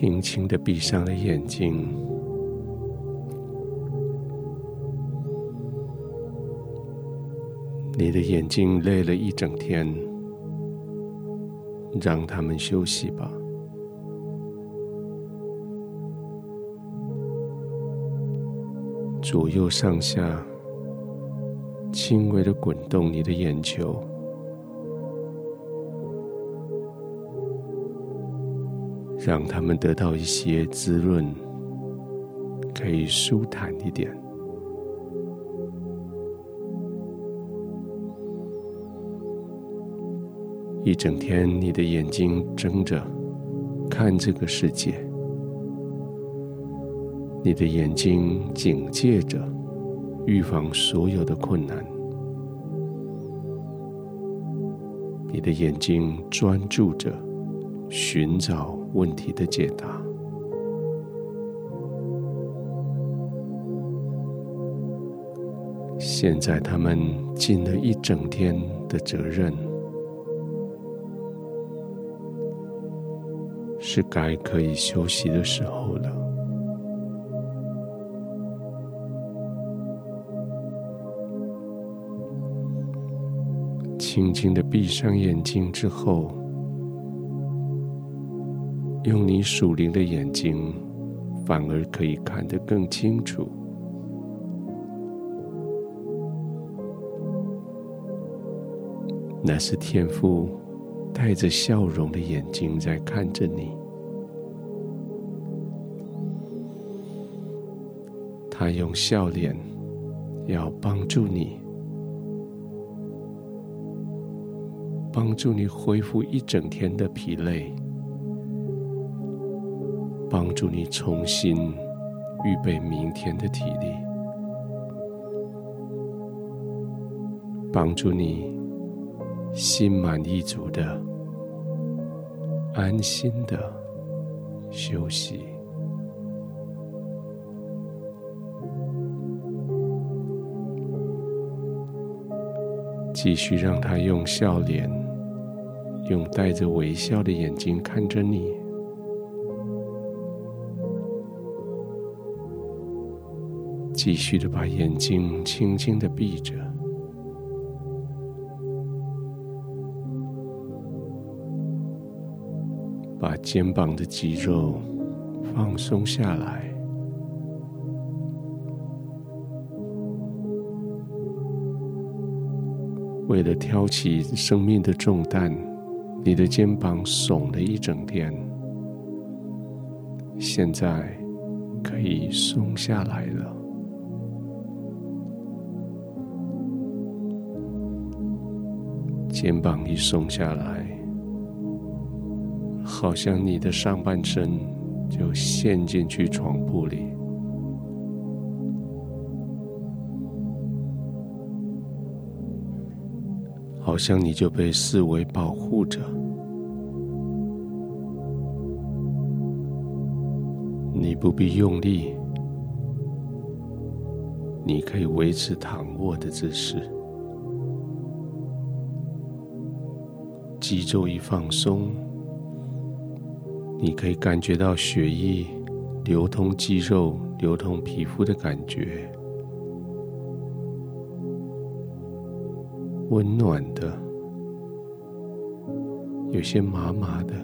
轻轻的闭上了眼睛，你的眼睛累了一整天，让他们休息吧。左右上下，轻微的滚动你的眼球。让他们得到一些滋润，可以舒坦一点。一整天，你的眼睛睁着，看这个世界；你的眼睛警戒着，预防所有的困难；你的眼睛专注着，寻找。问题的解答。现在他们尽了一整天的责任，是该可以休息的时候了。轻轻的闭上眼睛之后。用你属灵的眼睛，反而可以看得更清楚。那是天父带着笑容的眼睛在看着你，他用笑脸要帮助你，帮助你恢复一整天的疲累。帮助你重新预备明天的体力，帮助你心满意足的、安心的休息，继续让他用笑脸、用带着微笑的眼睛看着你。继续的把眼睛轻轻的闭着，把肩膀的肌肉放松下来。为了挑起生命的重担，你的肩膀耸了一整天，现在可以松下来了。肩膀一松下来，好像你的上半身就陷进去床铺里，好像你就被视为保护着，你不必用力，你可以维持躺卧的姿势。肌肉一放松，你可以感觉到血液流通肌肉、流通皮肤的感觉，温暖的，有些麻麻的。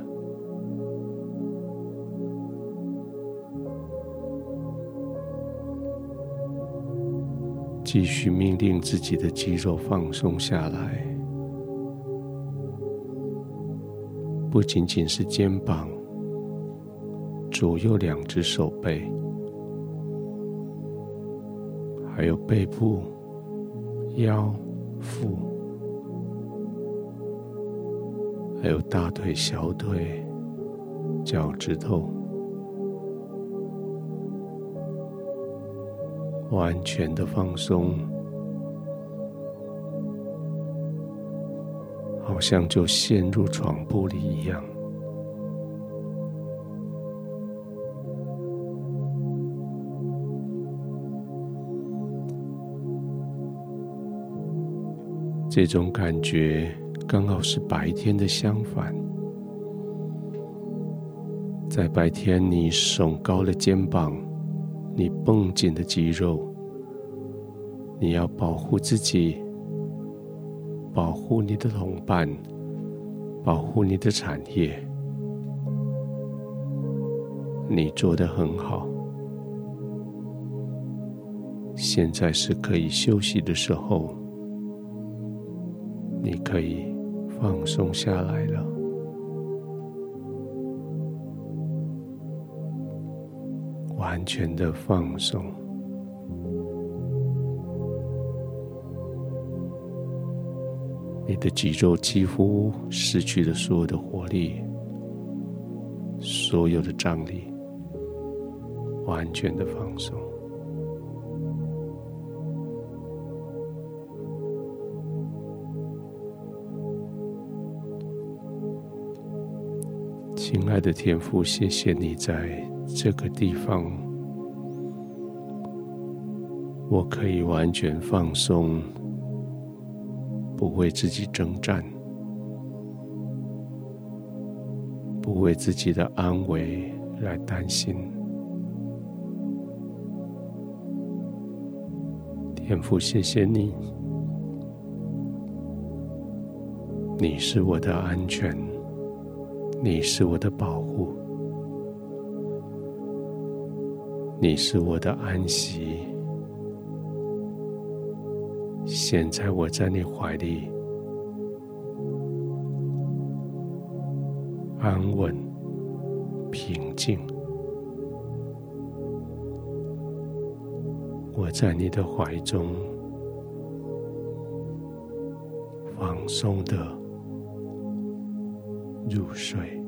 继续命令自己的肌肉放松下来。不仅仅是肩膀、左右两只手背，还有背部、腰、腹，还有大腿、小腿、脚趾头，完全的放松。好像就陷入床铺里一样。这种感觉刚好是白天的相反。在白天，你耸高了肩膀，你绷紧的肌肉，你要保护自己，保护你的同伴，保护你的产业。你做得很好，现在是可以休息的时候，你可以放松下来了，完全的放松，你的肌肉几乎失去了所有的活力，所有的张力。完全的放松，亲爱的天父，谢谢你在这个地方，我可以完全放松，不为自己征战，不为自己的安危来担心。天父，谢谢你，你是我的安全，你是我的保护，你是我的安息。现在我在你怀里，安稳、平静。我在你的怀中，放松的入睡。